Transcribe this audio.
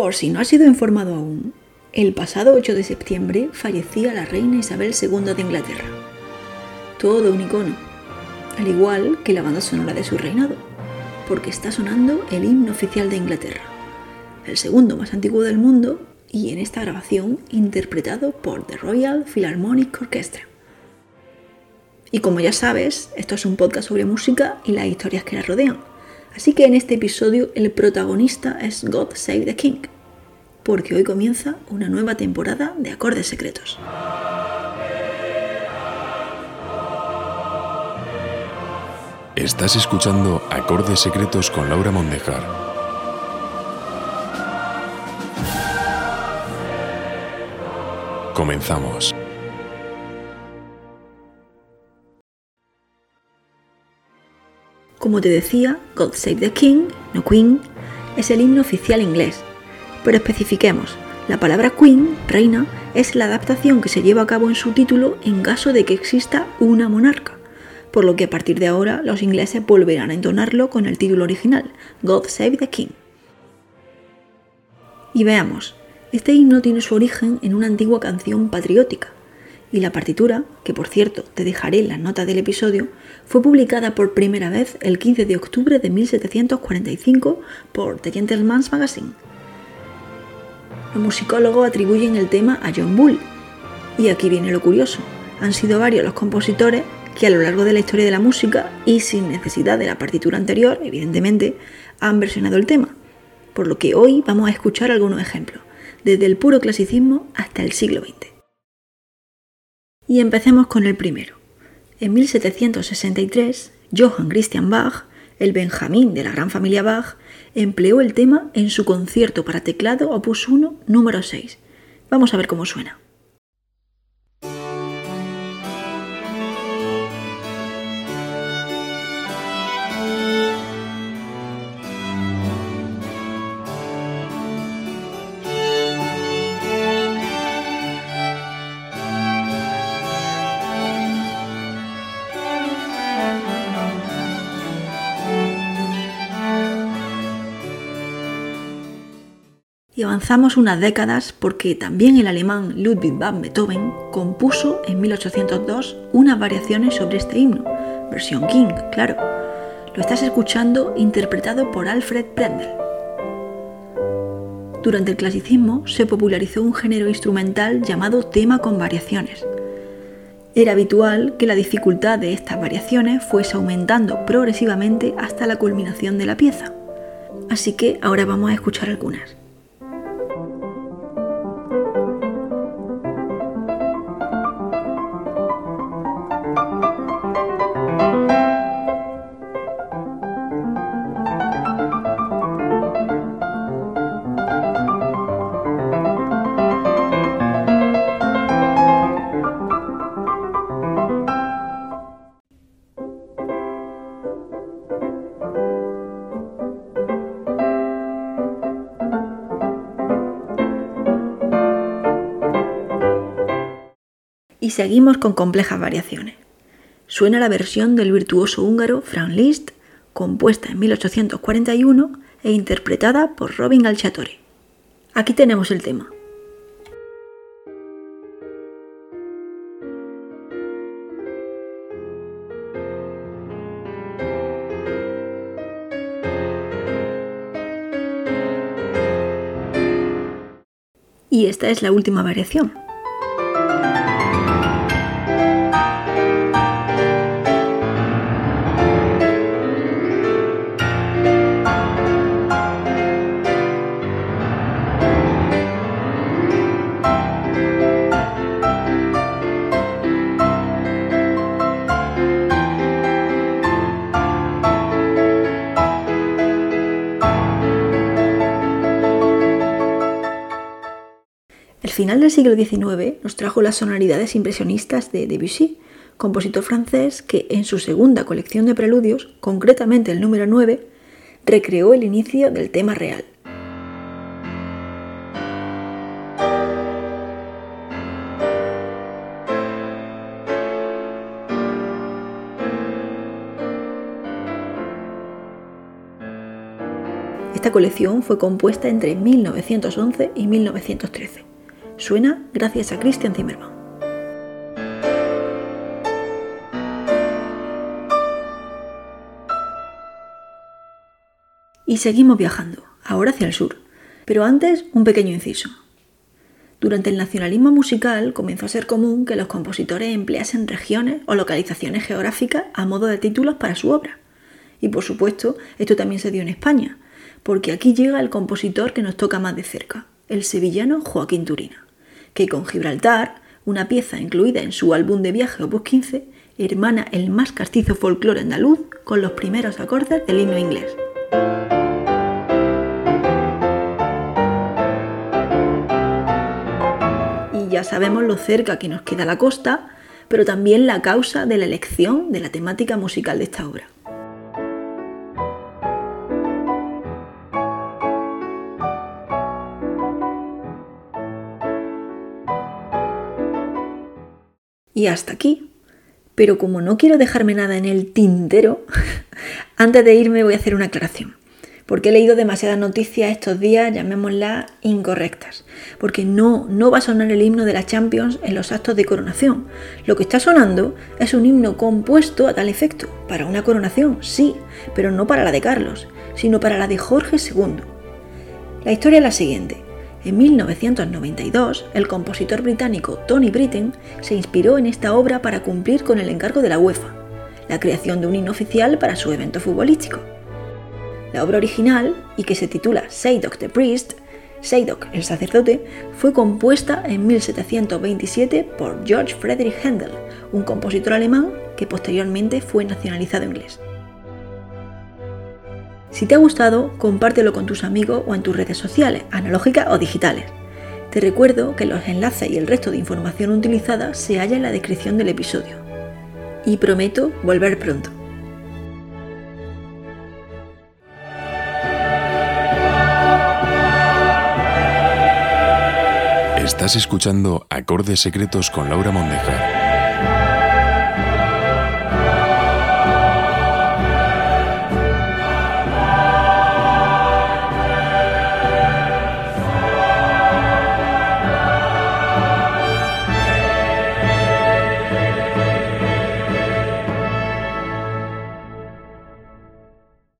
Por si no has sido informado aún, el pasado 8 de septiembre fallecía la reina Isabel II de Inglaterra. Todo un icono, al igual que la banda sonora de su reinado, porque está sonando el himno oficial de Inglaterra, el segundo más antiguo del mundo y en esta grabación interpretado por The Royal Philharmonic Orchestra. Y como ya sabes, esto es un podcast sobre música y las historias que la rodean. Así que en este episodio el protagonista es God Save the King, porque hoy comienza una nueva temporada de Acordes Secretos. Estás escuchando Acordes Secretos con Laura Mondejar. Comenzamos. Como te decía, God Save the King, no Queen, es el himno oficial inglés. Pero especifiquemos, la palabra Queen, reina, es la adaptación que se lleva a cabo en su título en caso de que exista una monarca, por lo que a partir de ahora los ingleses volverán a entonarlo con el título original, God Save the King. Y veamos, este himno tiene su origen en una antigua canción patriótica, y la partitura, que por cierto te dejaré en las notas del episodio, fue publicada por primera vez el 15 de octubre de 1745 por The Gentleman's Magazine. Los musicólogos atribuyen el tema a John Bull, y aquí viene lo curioso, han sido varios los compositores que a lo largo de la historia de la música y sin necesidad de la partitura anterior, evidentemente, han versionado el tema, por lo que hoy vamos a escuchar algunos ejemplos desde el puro clasicismo hasta el siglo XX. Y empecemos con el primero. En 1763, Johann Christian Bach, el Benjamín de la gran familia Bach, empleó el tema en su concierto para teclado Opus 1 número 6. Vamos a ver cómo suena. Y avanzamos unas décadas porque también el alemán Ludwig van Beethoven compuso en 1802 unas variaciones sobre este himno, versión King, claro. Lo estás escuchando interpretado por Alfred Brendel. Durante el clasicismo se popularizó un género instrumental llamado tema con variaciones. Era habitual que la dificultad de estas variaciones fuese aumentando progresivamente hasta la culminación de la pieza. Así que ahora vamos a escuchar algunas. Y seguimos con complejas variaciones. Suena la versión del virtuoso húngaro Franz Liszt, compuesta en 1841 e interpretada por Robin Alciatore. Aquí tenemos el tema. Y esta es la última variación. El final del siglo XIX nos trajo las sonoridades impresionistas de Debussy, compositor francés que en su segunda colección de preludios, concretamente el número 9, recreó el inicio del tema real. Esta colección fue compuesta entre 1911 y 1913. Suena gracias a Christian Zimmermann. Y seguimos viajando, ahora hacia el sur. Pero antes, un pequeño inciso. Durante el nacionalismo musical comenzó a ser común que los compositores empleasen regiones o localizaciones geográficas a modo de títulos para su obra. Y por supuesto, esto también se dio en España, porque aquí llega el compositor que nos toca más de cerca, el sevillano Joaquín Turina, que con Gibraltar, una pieza incluida en su álbum de viaje Opus 15, hermana el más castizo folclore andaluz con los primeros acordes del himno inglés. ya sabemos lo cerca que nos queda la costa, pero también la causa de la elección de la temática musical de esta obra. Y hasta aquí. Pero como no quiero dejarme nada en el tintero, antes de irme voy a hacer una aclaración porque he leído demasiadas noticias estos días, llamémoslas incorrectas, porque no, no va a sonar el himno de la Champions en los actos de coronación. Lo que está sonando es un himno compuesto a tal efecto, para una coronación, sí, pero no para la de Carlos, sino para la de Jorge II. La historia es la siguiente. En 1992, el compositor británico Tony Britten se inspiró en esta obra para cumplir con el encargo de la UEFA, la creación de un himno oficial para su evento futbolístico. La obra original, y que se titula Seydok the Priest, Seydok el sacerdote, fue compuesta en 1727 por George Friedrich Händel, un compositor alemán que posteriormente fue nacionalizado inglés. Si te ha gustado, compártelo con tus amigos o en tus redes sociales, analógicas o digitales. Te recuerdo que los enlaces y el resto de información utilizada se halla en la descripción del episodio. Y prometo volver pronto. Estás escuchando Acordes Secretos con Laura Mondejar.